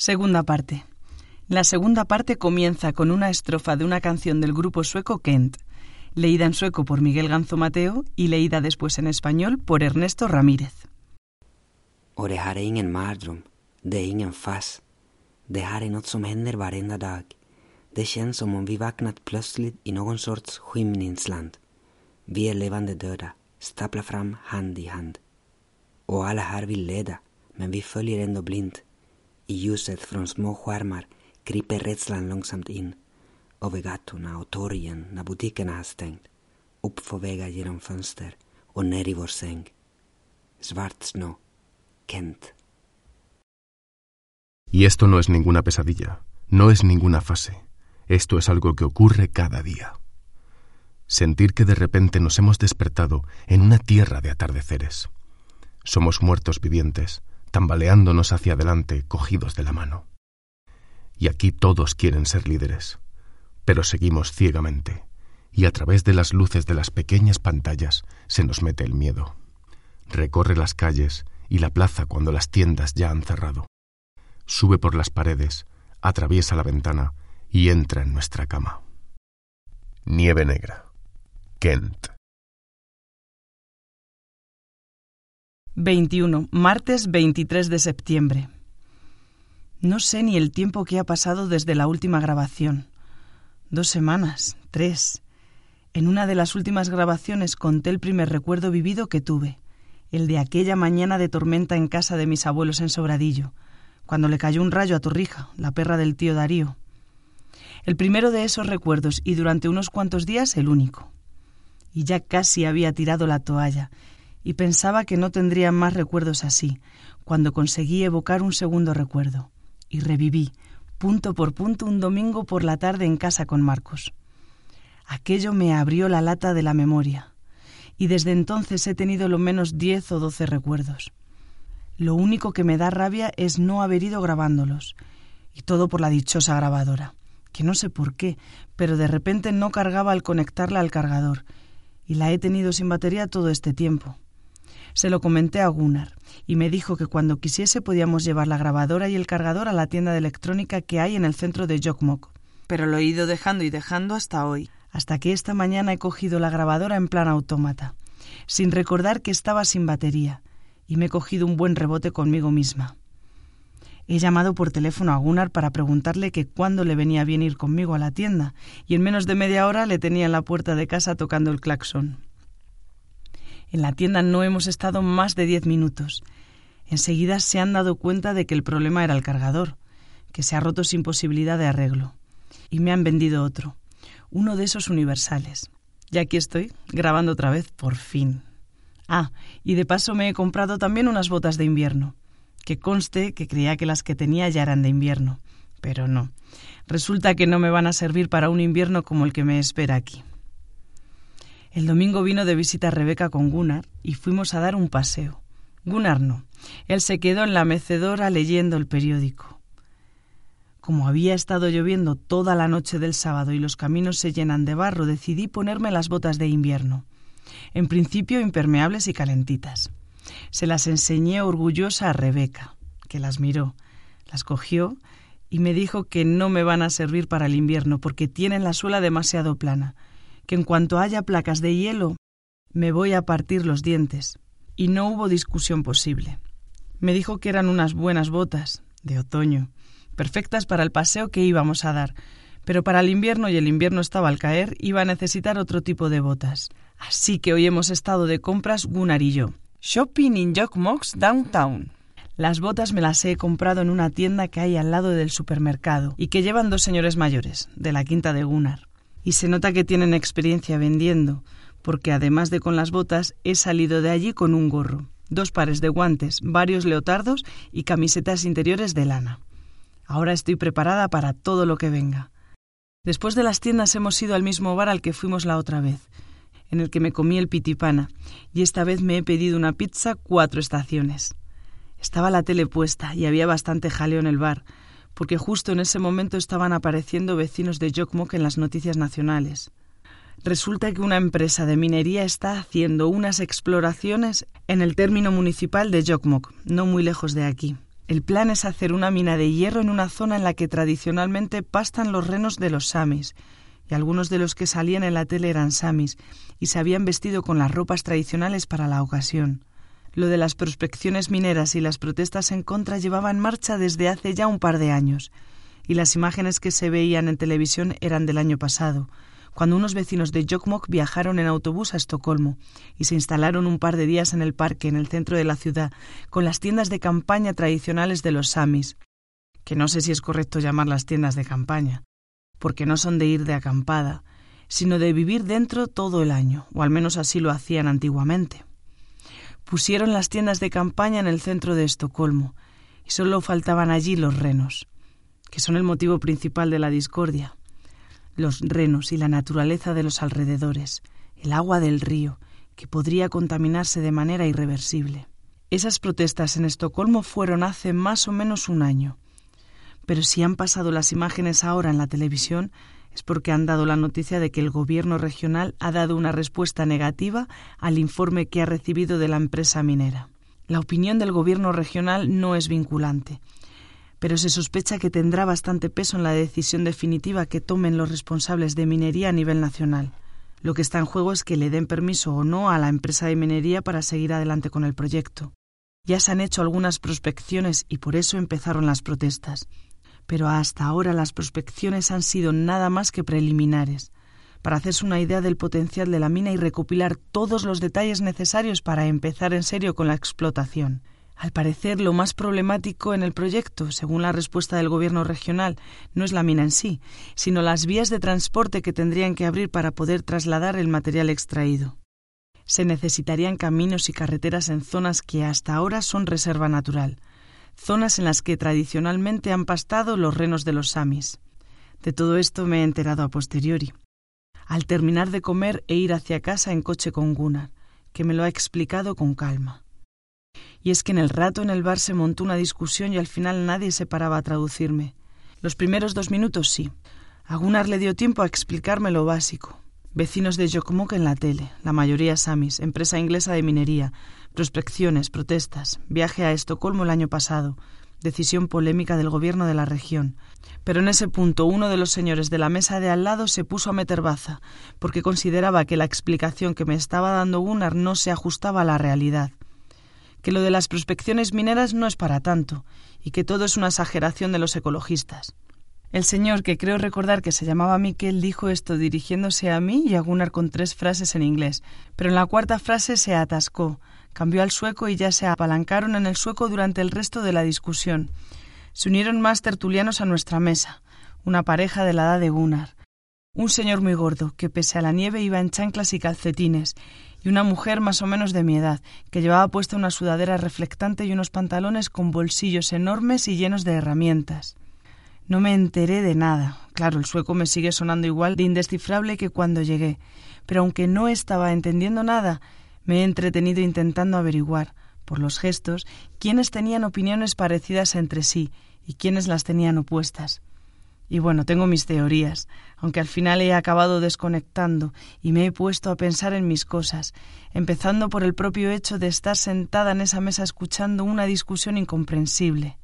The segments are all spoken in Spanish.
Segunda parte. La segunda parte comienza con una estrofa de una canción del grupo sueco Kent, leída en sueco por Miguel Ganzo Mateo y leída después en español por Ernesto Ramírez. Är ingen mardröm, det är ingen fas. Det här är som händer varenda dag. Det känns som om vi vaknat plötsligt i någon sorts skymningsland. Vi är levande döda, staplar fram hand i hand. Och alla här vill leda, men vi följer ändå. I ljuset från små skärmar kryper rädslan långsamt in. Över gatorna och torgen när butikerna har stängt. Upp för vägar genom fönster och ner i vår Kent. Y esto no es ninguna pesadilla, no es ninguna fase. Esto es algo que ocurre cada día. Sentir que de repente nos hemos despertado en una tierra de atardeceres. Somos muertos vivientes, tambaleándonos hacia adelante, cogidos de la mano. Y aquí todos quieren ser líderes, pero seguimos ciegamente, y a través de las luces de las pequeñas pantallas se nos mete el miedo. Recorre las calles y la plaza cuando las tiendas ya han cerrado. Sube por las paredes, atraviesa la ventana y entra en nuestra cama. Nieve negra. Kent. 21. Martes 23 de septiembre. No sé ni el tiempo que ha pasado desde la última grabación. Dos semanas, tres. En una de las últimas grabaciones conté el primer recuerdo vivido que tuve, el de aquella mañana de tormenta en casa de mis abuelos en Sobradillo, cuando le cayó un rayo a Torrija, la perra del tío Darío. El primero de esos recuerdos y durante unos cuantos días el único. Y ya casi había tirado la toalla y pensaba que no tendría más recuerdos así, cuando conseguí evocar un segundo recuerdo. Y reviví, punto por punto, un domingo por la tarde en casa con Marcos. Aquello me abrió la lata de la memoria, y desde entonces he tenido lo menos diez o doce recuerdos. Lo único que me da rabia es no haber ido grabándolos, y todo por la dichosa grabadora, que no sé por qué, pero de repente no cargaba al conectarla al cargador, y la he tenido sin batería todo este tiempo. Se lo comenté a Gunnar y me dijo que cuando quisiese podíamos llevar la grabadora y el cargador a la tienda de electrónica que hay en el centro de Jokmok. Pero lo he ido dejando y dejando hasta hoy, hasta que esta mañana he cogido la grabadora en plan autómata, sin recordar que estaba sin batería, y me he cogido un buen rebote conmigo misma. He llamado por teléfono a Gunnar para preguntarle que cuándo le venía bien ir conmigo a la tienda, y en menos de media hora le tenía en la puerta de casa tocando el claxon. En la tienda no hemos estado más de diez minutos. Enseguida se han dado cuenta de que el problema era el cargador, que se ha roto sin posibilidad de arreglo. Y me han vendido otro, uno de esos universales. Y aquí estoy, grabando otra vez, por fin. Ah, y de paso me he comprado también unas botas de invierno, que conste que creía que las que tenía ya eran de invierno, pero no. Resulta que no me van a servir para un invierno como el que me espera aquí. El domingo vino de visita Rebeca con Gunnar y fuimos a dar un paseo. Gunnar no. Él se quedó en la mecedora leyendo el periódico. Como había estado lloviendo toda la noche del sábado y los caminos se llenan de barro, decidí ponerme las botas de invierno. En principio impermeables y calentitas. Se las enseñé orgullosa a Rebeca, que las miró, las cogió y me dijo que no me van a servir para el invierno porque tienen la suela demasiado plana que en cuanto haya placas de hielo me voy a partir los dientes. Y no hubo discusión posible. Me dijo que eran unas buenas botas, de otoño, perfectas para el paseo que íbamos a dar, pero para el invierno, y el invierno estaba al caer, iba a necesitar otro tipo de botas. Así que hoy hemos estado de compras Gunnar y yo. Shopping in Mox Downtown. Las botas me las he comprado en una tienda que hay al lado del supermercado y que llevan dos señores mayores, de la quinta de Gunnar y se nota que tienen experiencia vendiendo, porque además de con las botas, he salido de allí con un gorro, dos pares de guantes, varios leotardos y camisetas interiores de lana. Ahora estoy preparada para todo lo que venga. Después de las tiendas hemos ido al mismo bar al que fuimos la otra vez, en el que me comí el pitipana, y esta vez me he pedido una pizza cuatro estaciones. Estaba la tele puesta y había bastante jaleo en el bar, porque justo en ese momento estaban apareciendo vecinos de Jokmok en las noticias nacionales. Resulta que una empresa de minería está haciendo unas exploraciones en el término municipal de Jokmok, no muy lejos de aquí. El plan es hacer una mina de hierro en una zona en la que tradicionalmente pastan los renos de los samis, y algunos de los que salían en la tele eran samis, y se habían vestido con las ropas tradicionales para la ocasión. Lo de las prospecciones mineras y las protestas en contra llevaba en marcha desde hace ya un par de años, y las imágenes que se veían en televisión eran del año pasado, cuando unos vecinos de Jokkmokk viajaron en autobús a Estocolmo y se instalaron un par de días en el parque en el centro de la ciudad con las tiendas de campaña tradicionales de los samis, que no sé si es correcto llamarlas tiendas de campaña, porque no son de ir de acampada, sino de vivir dentro todo el año, o al menos así lo hacían antiguamente. Pusieron las tiendas de campaña en el centro de Estocolmo, y solo faltaban allí los renos, que son el motivo principal de la discordia los renos y la naturaleza de los alrededores, el agua del río, que podría contaminarse de manera irreversible. Esas protestas en Estocolmo fueron hace más o menos un año. Pero si han pasado las imágenes ahora en la televisión, es porque han dado la noticia de que el gobierno regional ha dado una respuesta negativa al informe que ha recibido de la empresa minera. La opinión del gobierno regional no es vinculante, pero se sospecha que tendrá bastante peso en la decisión definitiva que tomen los responsables de minería a nivel nacional. Lo que está en juego es que le den permiso o no a la empresa de minería para seguir adelante con el proyecto. Ya se han hecho algunas prospecciones y por eso empezaron las protestas. Pero hasta ahora las prospecciones han sido nada más que preliminares, para hacerse una idea del potencial de la mina y recopilar todos los detalles necesarios para empezar en serio con la explotación. Al parecer, lo más problemático en el proyecto, según la respuesta del Gobierno regional, no es la mina en sí, sino las vías de transporte que tendrían que abrir para poder trasladar el material extraído. Se necesitarían caminos y carreteras en zonas que hasta ahora son reserva natural, zonas en las que tradicionalmente han pastado los renos de los samis. De todo esto me he enterado a posteriori. Al terminar de comer e ir hacia casa en coche con Gunnar, que me lo ha explicado con calma. Y es que en el rato en el bar se montó una discusión y al final nadie se paraba a traducirme. Los primeros dos minutos sí. A Gunnar le dio tiempo a explicarme lo básico. Vecinos de Jokkmokk en la tele, la mayoría samis, empresa inglesa de minería, prospecciones, protestas, viaje a Estocolmo el año pasado, decisión polémica del gobierno de la región. Pero en ese punto uno de los señores de la mesa de al lado se puso a meter baza, porque consideraba que la explicación que me estaba dando Gunnar no se ajustaba a la realidad que lo de las prospecciones mineras no es para tanto y que todo es una exageración de los ecologistas. El señor, que creo recordar que se llamaba Miquel, dijo esto dirigiéndose a mí y a Gunnar con tres frases en inglés, pero en la cuarta frase se atascó, cambió al sueco y ya se apalancaron en el sueco durante el resto de la discusión. Se unieron más tertulianos a nuestra mesa, una pareja de la edad de Gunnar, un señor muy gordo, que pese a la nieve iba en chanclas y calcetines, y una mujer más o menos de mi edad, que llevaba puesta una sudadera reflectante y unos pantalones con bolsillos enormes y llenos de herramientas. No me enteré de nada. Claro, el sueco me sigue sonando igual de indescifrable que cuando llegué, pero aunque no estaba entendiendo nada, me he entretenido intentando averiguar, por los gestos, quiénes tenían opiniones parecidas entre sí y quiénes las tenían opuestas. Y bueno, tengo mis teorías, aunque al final he acabado desconectando y me he puesto a pensar en mis cosas, empezando por el propio hecho de estar sentada en esa mesa escuchando una discusión incomprensible.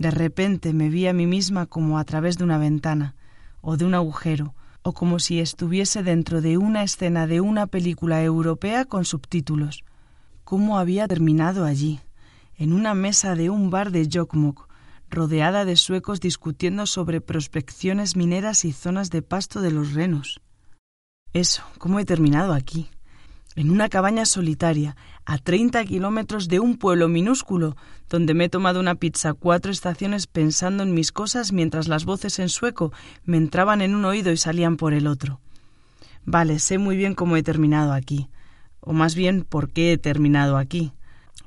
De repente me vi a mí misma como a través de una ventana, o de un agujero, o como si estuviese dentro de una escena de una película europea con subtítulos. ¿Cómo había terminado allí? En una mesa de un bar de Jokkmokk, rodeada de suecos discutiendo sobre prospecciones mineras y zonas de pasto de los renos. Eso, ¿cómo he terminado aquí? En una cabaña solitaria, a treinta kilómetros de un pueblo minúsculo, donde me he tomado una pizza cuatro estaciones pensando en mis cosas mientras las voces en sueco me entraban en un oído y salían por el otro. Vale, sé muy bien cómo he terminado aquí, o más bien por qué he terminado aquí,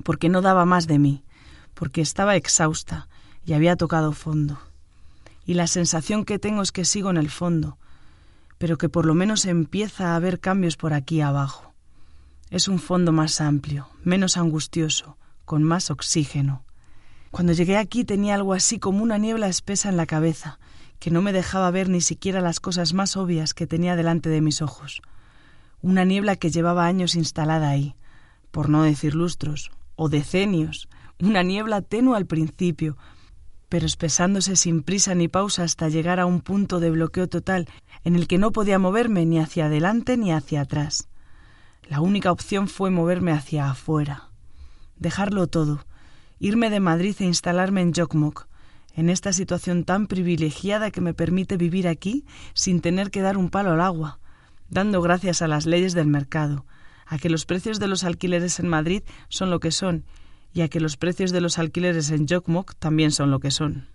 porque no daba más de mí, porque estaba exhausta, y había tocado fondo. Y la sensación que tengo es que sigo en el fondo, pero que por lo menos empieza a haber cambios por aquí abajo. Es un fondo más amplio, menos angustioso, con más oxígeno. Cuando llegué aquí tenía algo así como una niebla espesa en la cabeza, que no me dejaba ver ni siquiera las cosas más obvias que tenía delante de mis ojos. Una niebla que llevaba años instalada ahí, por no decir lustros, o decenios, una niebla tenue al principio, pero espesándose sin prisa ni pausa hasta llegar a un punto de bloqueo total en el que no podía moverme ni hacia adelante ni hacia atrás. La única opción fue moverme hacia afuera, dejarlo todo, irme de Madrid e instalarme en Jokmok, en esta situación tan privilegiada que me permite vivir aquí sin tener que dar un palo al agua, dando gracias a las leyes del mercado, a que los precios de los alquileres en Madrid son lo que son y a que los precios de los alquileres en Jokmok también son lo que son.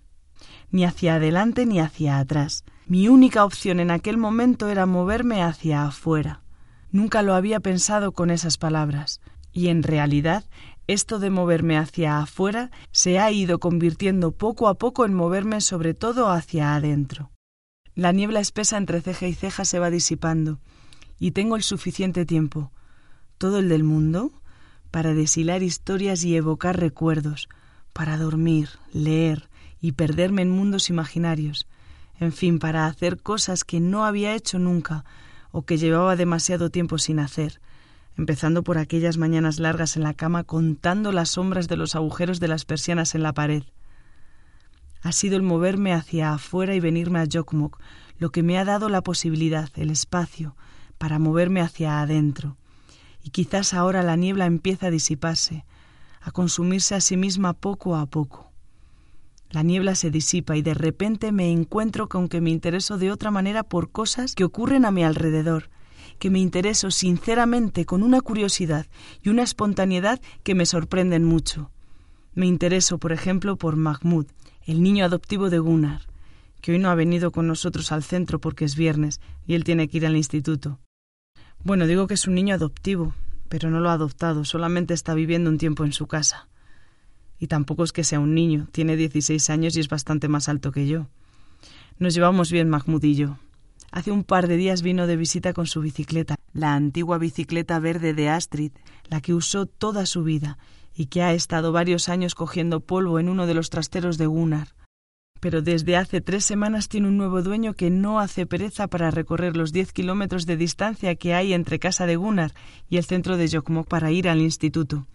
Ni hacia adelante ni hacia atrás. Mi única opción en aquel momento era moverme hacia afuera. Nunca lo había pensado con esas palabras, y en realidad esto de moverme hacia afuera se ha ido convirtiendo poco a poco en moverme sobre todo hacia adentro. La niebla espesa entre ceja y ceja se va disipando, y tengo el suficiente tiempo, todo el del mundo, para deshilar historias y evocar recuerdos, para dormir, leer y perderme en mundos imaginarios, en fin, para hacer cosas que no había hecho nunca o que llevaba demasiado tiempo sin hacer, empezando por aquellas mañanas largas en la cama contando las sombras de los agujeros de las persianas en la pared. Ha sido el moverme hacia afuera y venirme a Jokmok lo que me ha dado la posibilidad, el espacio, para moverme hacia adentro, y quizás ahora la niebla empieza a disiparse, a consumirse a sí misma poco a poco. La niebla se disipa y de repente me encuentro con que me intereso de otra manera por cosas que ocurren a mi alrededor, que me intereso sinceramente con una curiosidad y una espontaneidad que me sorprenden mucho. Me intereso, por ejemplo, por Mahmoud, el niño adoptivo de Gunnar, que hoy no ha venido con nosotros al centro porque es viernes y él tiene que ir al instituto. Bueno, digo que es un niño adoptivo, pero no lo ha adoptado, solamente está viviendo un tiempo en su casa. Y tampoco es que sea un niño, tiene 16 años y es bastante más alto que yo. Nos llevamos bien Mahmoud y yo. Hace un par de días vino de visita con su bicicleta, la antigua bicicleta verde de Astrid, la que usó toda su vida y que ha estado varios años cogiendo polvo en uno de los trasteros de Gunnar pero desde hace tres semanas tiene un nuevo dueño que no hace pereza para recorrer los diez kilómetros de distancia que hay entre casa de Gunnar y el centro de Jokmok para ir al instituto.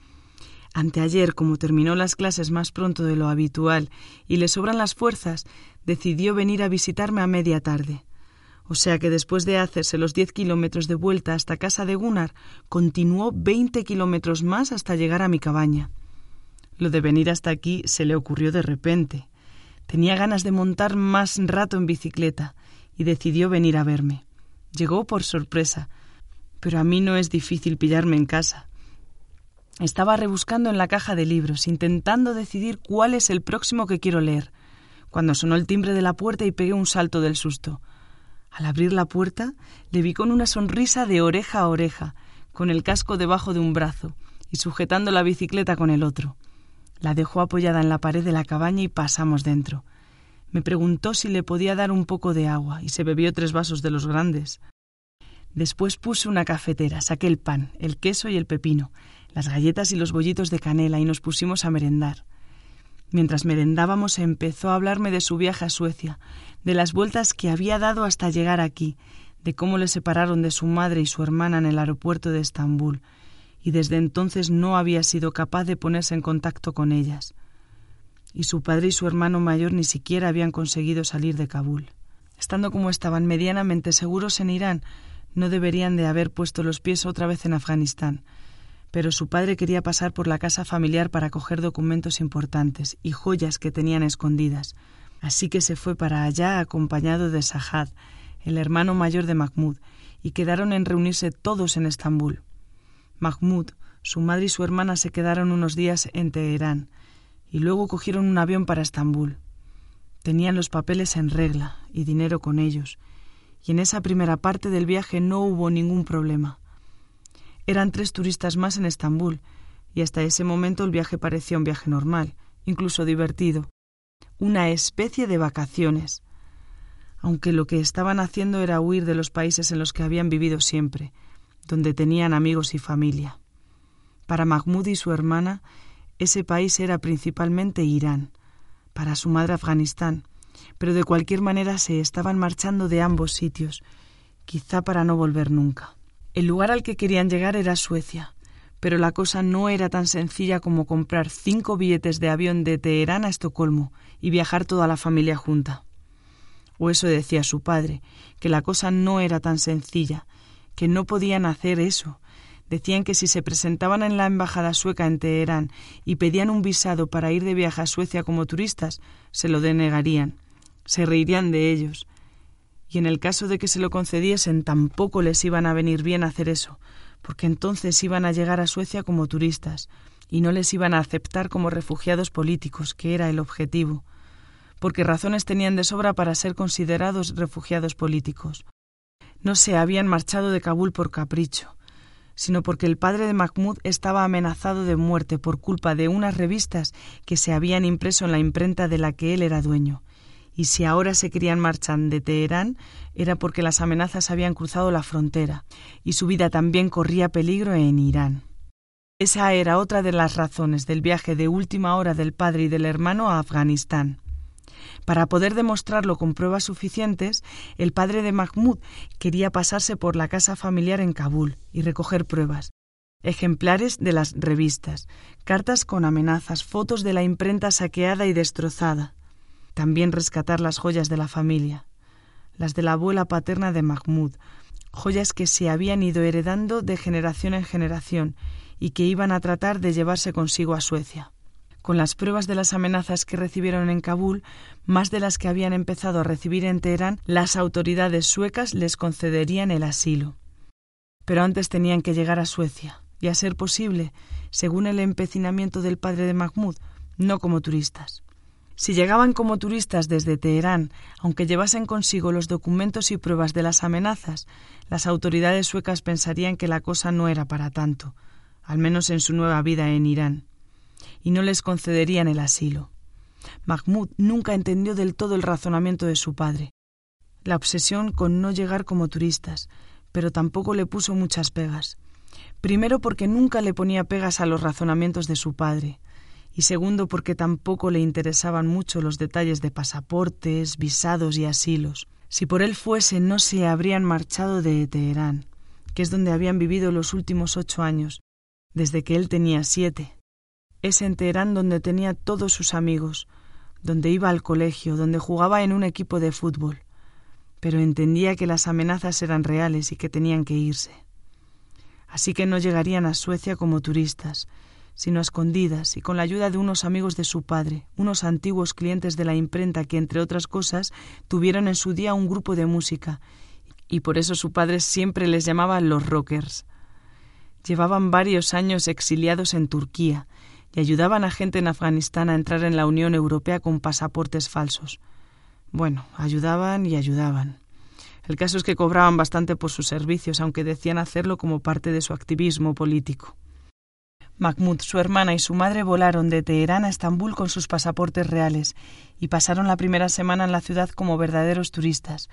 Anteayer, como terminó las clases más pronto de lo habitual y le sobran las fuerzas, decidió venir a visitarme a media tarde. O sea que después de hacerse los diez kilómetros de vuelta hasta casa de Gunnar, continuó veinte kilómetros más hasta llegar a mi cabaña. Lo de venir hasta aquí se le ocurrió de repente. Tenía ganas de montar más rato en bicicleta y decidió venir a verme. Llegó por sorpresa, pero a mí no es difícil pillarme en casa. Estaba rebuscando en la caja de libros, intentando decidir cuál es el próximo que quiero leer, cuando sonó el timbre de la puerta y pegué un salto del susto. Al abrir la puerta, le vi con una sonrisa de oreja a oreja, con el casco debajo de un brazo y sujetando la bicicleta con el otro. La dejó apoyada en la pared de la cabaña y pasamos dentro. Me preguntó si le podía dar un poco de agua y se bebió tres vasos de los grandes. Después puse una cafetera, saqué el pan, el queso y el pepino, las galletas y los bollitos de canela y nos pusimos a merendar. Mientras merendábamos empezó a hablarme de su viaje a Suecia, de las vueltas que había dado hasta llegar aquí, de cómo le separaron de su madre y su hermana en el aeropuerto de Estambul, y desde entonces no había sido capaz de ponerse en contacto con ellas. Y su padre y su hermano mayor ni siquiera habían conseguido salir de Kabul. Estando como estaban medianamente seguros en Irán, no deberían de haber puesto los pies otra vez en Afganistán, pero su padre quería pasar por la casa familiar para coger documentos importantes y joyas que tenían escondidas, así que se fue para allá acompañado de Sahad, el hermano mayor de Mahmud, y quedaron en reunirse todos en Estambul. Mahmud, su madre y su hermana se quedaron unos días en Teherán y luego cogieron un avión para Estambul. Tenían los papeles en regla y dinero con ellos, y en esa primera parte del viaje no hubo ningún problema. Eran tres turistas más en Estambul, y hasta ese momento el viaje parecía un viaje normal, incluso divertido, una especie de vacaciones, aunque lo que estaban haciendo era huir de los países en los que habían vivido siempre, donde tenían amigos y familia. Para Mahmoud y su hermana, ese país era principalmente Irán, para su madre Afganistán, pero de cualquier manera se estaban marchando de ambos sitios, quizá para no volver nunca. El lugar al que querían llegar era Suecia, Pero la cosa no era tan sencilla como comprar cinco billetes de avión de Teherán a Estocolmo y viajar toda la familia junta. O eso decía su padre, que la cosa no era tan sencilla, que no podían hacer eso. Decían que si se presentaban en la embajada sueca en Teherán y pedían un visado para ir de viaje a Suecia como turistas, se lo denegarían, se reirían de ellos. Y en el caso de que se lo concediesen, tampoco les iban a venir bien hacer eso, porque entonces iban a llegar a Suecia como turistas y no les iban a aceptar como refugiados políticos, que era el objetivo, porque razones tenían de sobra para ser considerados refugiados políticos. No se habían marchado de Kabul por capricho, sino porque el padre de Mahmoud estaba amenazado de muerte por culpa de unas revistas que se habían impreso en la imprenta de la que él era dueño. Y si ahora se querían marchar de Teherán era porque las amenazas habían cruzado la frontera y su vida también corría peligro en Irán. Esa era otra de las razones del viaje de última hora del padre y del hermano a Afganistán. Para poder demostrarlo con pruebas suficientes, el padre de Mahmoud quería pasarse por la casa familiar en Kabul y recoger pruebas, ejemplares de las revistas, cartas con amenazas, fotos de la imprenta saqueada y destrozada. También rescatar las joyas de la familia, las de la abuela paterna de Mahmoud, joyas que se habían ido heredando de generación en generación y que iban a tratar de llevarse consigo a Suecia. Con las pruebas de las amenazas que recibieron en Kabul, más de las que habían empezado a recibir en Teherán, las autoridades suecas les concederían el asilo. Pero antes tenían que llegar a Suecia, y a ser posible, según el empecinamiento del padre de Mahmoud, no como turistas. Si llegaban como turistas desde Teherán, aunque llevasen consigo los documentos y pruebas de las amenazas, las autoridades suecas pensarían que la cosa no era para tanto, al menos en su nueva vida en Irán y no les concederían el asilo. Mahmoud nunca entendió del todo el razonamiento de su padre, la obsesión con no llegar como turistas, pero tampoco le puso muchas pegas. Primero porque nunca le ponía pegas a los razonamientos de su padre, y segundo porque tampoco le interesaban mucho los detalles de pasaportes, visados y asilos. Si por él fuese, no se habrían marchado de Teherán, que es donde habían vivido los últimos ocho años, desde que él tenía siete. Es en Teherán donde tenía todos sus amigos, donde iba al colegio, donde jugaba en un equipo de fútbol, pero entendía que las amenazas eran reales y que tenían que irse. Así que no llegarían a Suecia como turistas, sino a escondidas y con la ayuda de unos amigos de su padre, unos antiguos clientes de la imprenta que, entre otras cosas, tuvieron en su día un grupo de música, y por eso su padre siempre les llamaba los rockers. Llevaban varios años exiliados en Turquía, y ayudaban a gente en Afganistán a entrar en la Unión Europea con pasaportes falsos. Bueno, ayudaban y ayudaban. El caso es que cobraban bastante por sus servicios, aunque decían hacerlo como parte de su activismo político. Mahmoud, su hermana y su madre volaron de Teherán a Estambul con sus pasaportes reales y pasaron la primera semana en la ciudad como verdaderos turistas,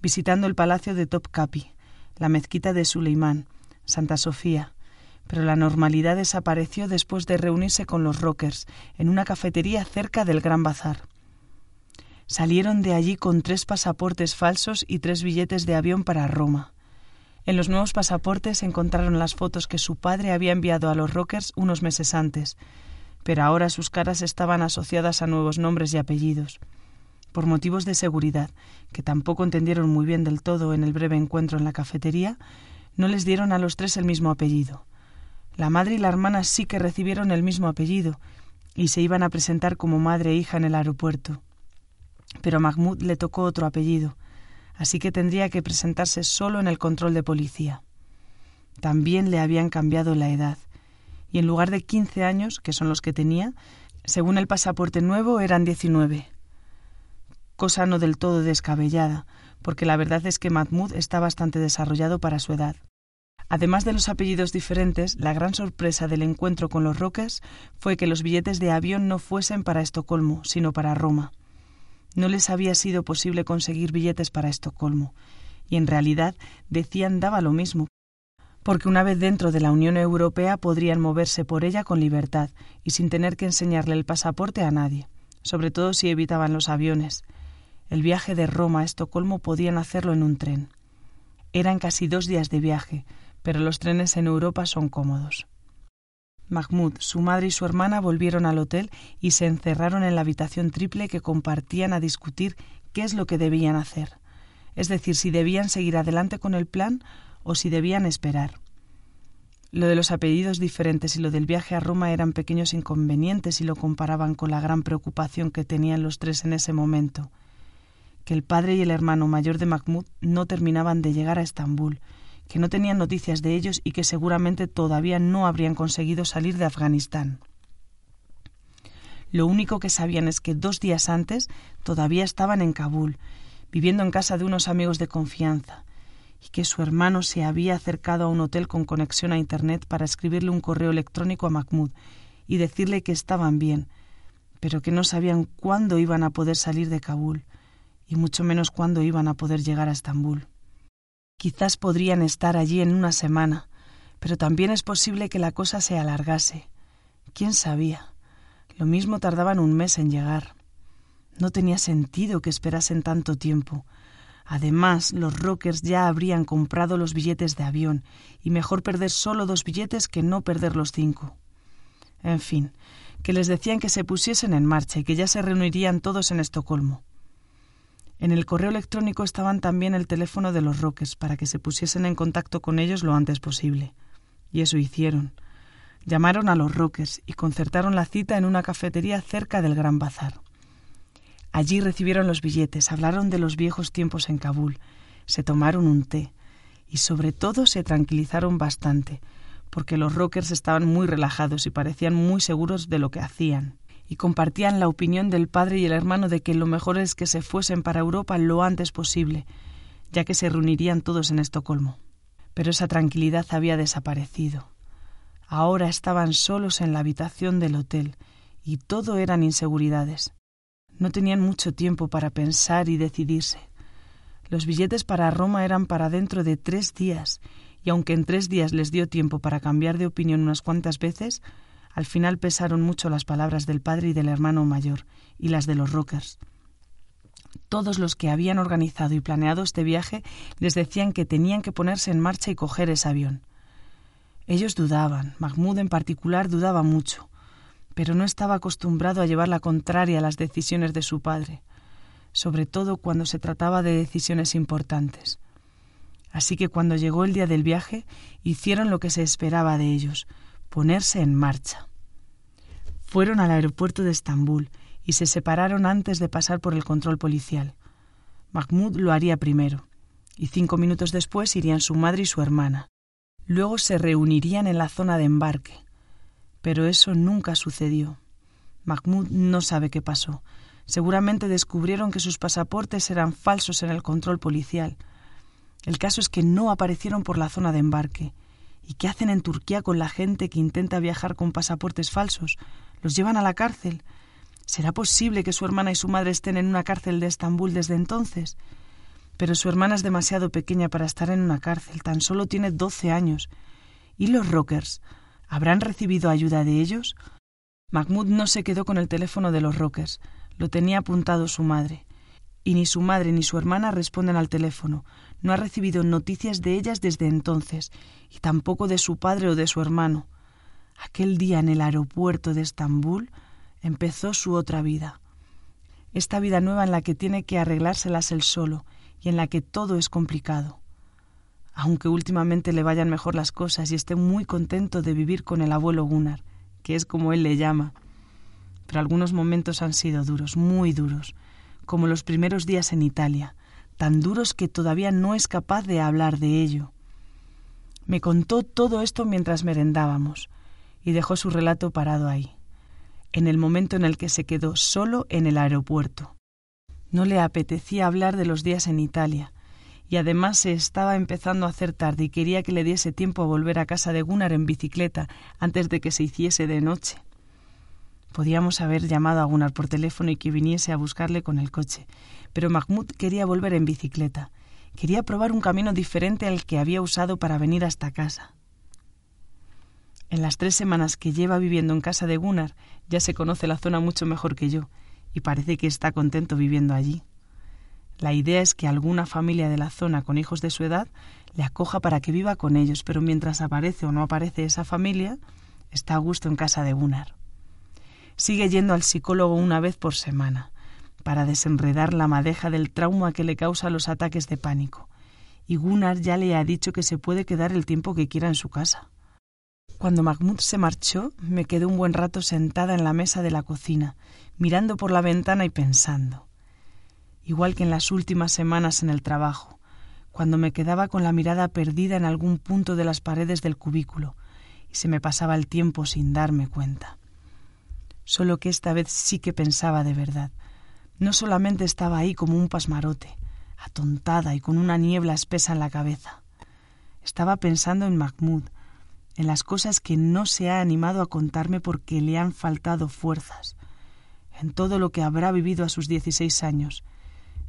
visitando el palacio de Topkapi, la mezquita de Suleimán, Santa Sofía, pero la normalidad desapareció después de reunirse con los rockers en una cafetería cerca del Gran Bazar. Salieron de allí con tres pasaportes falsos y tres billetes de avión para Roma. En los nuevos pasaportes encontraron las fotos que su padre había enviado a los rockers unos meses antes, pero ahora sus caras estaban asociadas a nuevos nombres y apellidos. Por motivos de seguridad, que tampoco entendieron muy bien del todo en el breve encuentro en la cafetería, no les dieron a los tres el mismo apellido. La madre y la hermana sí que recibieron el mismo apellido y se iban a presentar como madre e hija en el aeropuerto. Pero a Mahmoud le tocó otro apellido, así que tendría que presentarse solo en el control de policía. También le habían cambiado la edad, y en lugar de quince años, que son los que tenía, según el pasaporte nuevo eran diecinueve. Cosa no del todo descabellada, porque la verdad es que Mahmoud está bastante desarrollado para su edad. Además de los apellidos diferentes, la gran sorpresa del encuentro con los Rockers fue que los billetes de avión no fuesen para Estocolmo, sino para Roma. No les había sido posible conseguir billetes para Estocolmo, y en realidad decían daba lo mismo, porque una vez dentro de la Unión Europea podrían moverse por ella con libertad y sin tener que enseñarle el pasaporte a nadie, sobre todo si evitaban los aviones. El viaje de Roma a Estocolmo podían hacerlo en un tren. Eran casi dos días de viaje, pero los trenes en Europa son cómodos. Mahmoud, su madre y su hermana volvieron al hotel y se encerraron en la habitación triple que compartían a discutir qué es lo que debían hacer, es decir, si debían seguir adelante con el plan o si debían esperar. Lo de los apellidos diferentes y lo del viaje a Roma eran pequeños inconvenientes si lo comparaban con la gran preocupación que tenían los tres en ese momento, que el padre y el hermano mayor de Mahmoud no terminaban de llegar a Estambul, que no tenían noticias de ellos y que seguramente todavía no habrían conseguido salir de Afganistán. Lo único que sabían es que dos días antes todavía estaban en Kabul, viviendo en casa de unos amigos de confianza, y que su hermano se había acercado a un hotel con conexión a Internet para escribirle un correo electrónico a Mahmoud y decirle que estaban bien, pero que no sabían cuándo iban a poder salir de Kabul, y mucho menos cuándo iban a poder llegar a Estambul. Quizás podrían estar allí en una semana, pero también es posible que la cosa se alargase. ¿Quién sabía? Lo mismo tardaban un mes en llegar. No tenía sentido que esperasen tanto tiempo. Además, los Rockers ya habrían comprado los billetes de avión, y mejor perder solo dos billetes que no perder los cinco. En fin, que les decían que se pusiesen en marcha y que ya se reunirían todos en Estocolmo. En el correo electrónico estaban también el teléfono de los Roques para que se pusiesen en contacto con ellos lo antes posible. Y eso hicieron. Llamaron a los Roques y concertaron la cita en una cafetería cerca del Gran Bazar. Allí recibieron los billetes, hablaron de los viejos tiempos en Kabul, se tomaron un té y sobre todo se tranquilizaron bastante, porque los Rockers estaban muy relajados y parecían muy seguros de lo que hacían y compartían la opinión del padre y el hermano de que lo mejor es que se fuesen para Europa lo antes posible, ya que se reunirían todos en Estocolmo. Pero esa tranquilidad había desaparecido. Ahora estaban solos en la habitación del hotel, y todo eran inseguridades. No tenían mucho tiempo para pensar y decidirse. Los billetes para Roma eran para dentro de tres días, y aunque en tres días les dio tiempo para cambiar de opinión unas cuantas veces, al final pesaron mucho las palabras del padre y del hermano mayor y las de los Rockers. Todos los que habían organizado y planeado este viaje les decían que tenían que ponerse en marcha y coger ese avión. Ellos dudaban, Mahmoud en particular dudaba mucho, pero no estaba acostumbrado a llevar la contraria a las decisiones de su padre, sobre todo cuando se trataba de decisiones importantes. Así que cuando llegó el día del viaje, hicieron lo que se esperaba de ellos, ponerse en marcha. Fueron al aeropuerto de Estambul y se separaron antes de pasar por el control policial. Mahmoud lo haría primero, y cinco minutos después irían su madre y su hermana. Luego se reunirían en la zona de embarque. Pero eso nunca sucedió. Mahmoud no sabe qué pasó. Seguramente descubrieron que sus pasaportes eran falsos en el control policial. El caso es que no aparecieron por la zona de embarque ¿Y qué hacen en Turquía con la gente que intenta viajar con pasaportes falsos? ¿Los llevan a la cárcel? ¿Será posible que su hermana y su madre estén en una cárcel de Estambul desde entonces? Pero su hermana es demasiado pequeña para estar en una cárcel, tan solo tiene doce años. ¿Y los rockers? ¿Habrán recibido ayuda de ellos? Mahmoud no se quedó con el teléfono de los rockers, lo tenía apuntado su madre. Y ni su madre ni su hermana responden al teléfono, no ha recibido noticias de ellas desde entonces, y tampoco de su padre o de su hermano. Aquel día en el aeropuerto de Estambul empezó su otra vida. Esta vida nueva en la que tiene que arreglárselas él solo y en la que todo es complicado. Aunque últimamente le vayan mejor las cosas y esté muy contento de vivir con el abuelo Gunnar, que es como él le llama. Pero algunos momentos han sido duros, muy duros, como los primeros días en Italia, tan duros que todavía no es capaz de hablar de ello. Me contó todo esto mientras merendábamos, y dejó su relato parado ahí, en el momento en el que se quedó solo en el aeropuerto. No le apetecía hablar de los días en Italia, y además se estaba empezando a hacer tarde y quería que le diese tiempo a volver a casa de Gunnar en bicicleta antes de que se hiciese de noche. Podíamos haber llamado a Gunnar por teléfono y que viniese a buscarle con el coche, pero Mahmoud quería volver en bicicleta. Quería probar un camino diferente al que había usado para venir hasta casa. En las tres semanas que lleva viviendo en casa de Gunnar, ya se conoce la zona mucho mejor que yo, y parece que está contento viviendo allí. La idea es que alguna familia de la zona con hijos de su edad le acoja para que viva con ellos, pero mientras aparece o no aparece esa familia, Está a gusto en casa de Gunnar. Sigue yendo al psicólogo una vez por semana para desenredar la madeja del trauma que le causa los ataques de pánico. Y Gunnar ya le ha dicho que se puede quedar el tiempo que quiera en su casa. Cuando Mahmoud se marchó, me quedé un buen rato sentada en la mesa de la cocina, mirando por la ventana y pensando. Igual que en las últimas semanas en el trabajo, cuando me quedaba con la mirada perdida en algún punto de las paredes del cubículo, y se me pasaba el tiempo sin darme cuenta. Solo que esta vez sí que pensaba de verdad. No solamente estaba ahí como un pasmarote, atontada y con una niebla espesa en la cabeza. Estaba pensando en Mahmoud, en las cosas que no se ha animado a contarme porque le han faltado fuerzas, en todo lo que habrá vivido a sus dieciséis años,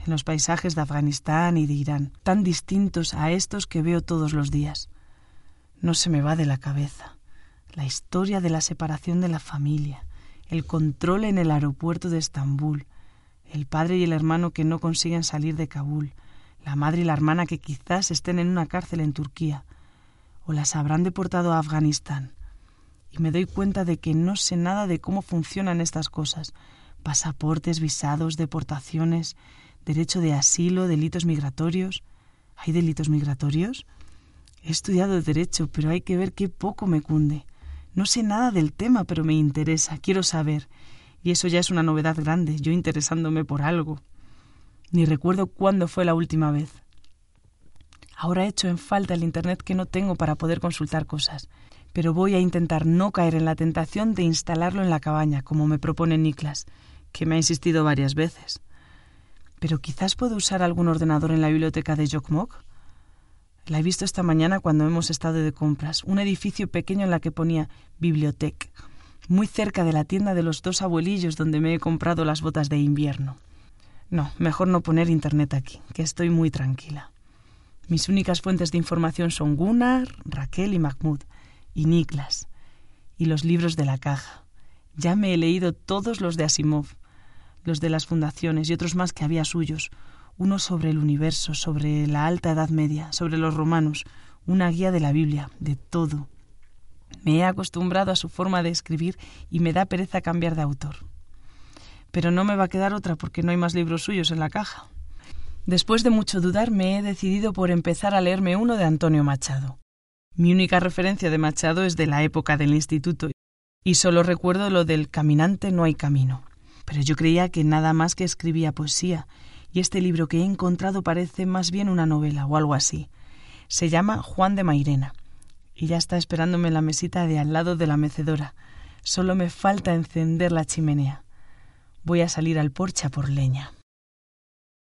en los paisajes de Afganistán y de Irán, tan distintos a estos que veo todos los días. No se me va de la cabeza la historia de la separación de la familia, el control en el aeropuerto de Estambul, el padre y el hermano que no consiguen salir de Kabul, la madre y la hermana que quizás estén en una cárcel en Turquía, o las habrán deportado a Afganistán. Y me doy cuenta de que no sé nada de cómo funcionan estas cosas. Pasaportes, visados, deportaciones, derecho de asilo, delitos migratorios. ¿Hay delitos migratorios? He estudiado derecho, pero hay que ver qué poco me cunde. No sé nada del tema, pero me interesa, quiero saber. Y eso ya es una novedad grande, yo interesándome por algo. Ni recuerdo cuándo fue la última vez. Ahora echo en falta el Internet que no tengo para poder consultar cosas, pero voy a intentar no caer en la tentación de instalarlo en la cabaña, como me propone Niklas, que me ha insistido varias veces. Pero quizás puedo usar algún ordenador en la biblioteca de Jokmok. La he visto esta mañana cuando hemos estado de compras, un edificio pequeño en la que ponía biblioteca, muy cerca de la tienda de los dos abuelillos donde me he comprado las botas de invierno. No, mejor no poner internet aquí, que estoy muy tranquila. Mis únicas fuentes de información son Gunnar, Raquel y Mahmoud, y Niklas, y los libros de la caja. Ya me he leído todos los de Asimov, los de las fundaciones y otros más que había suyos, uno sobre el universo, sobre la alta Edad Media, sobre los romanos, una guía de la Biblia, de todo. Me he acostumbrado a su forma de escribir y me da pereza cambiar de autor. Pero no me va a quedar otra porque no hay más libros suyos en la caja. Después de mucho dudar me he decidido por empezar a leerme uno de Antonio Machado. Mi única referencia de Machado es de la época del instituto y solo recuerdo lo del caminante no hay camino. Pero yo creía que nada más que escribía poesía y este libro que he encontrado parece más bien una novela o algo así. Se llama Juan de Mairena y ya está esperándome en la mesita de al lado de la mecedora. Solo me falta encender la chimenea. Voy a salir al porche por leña.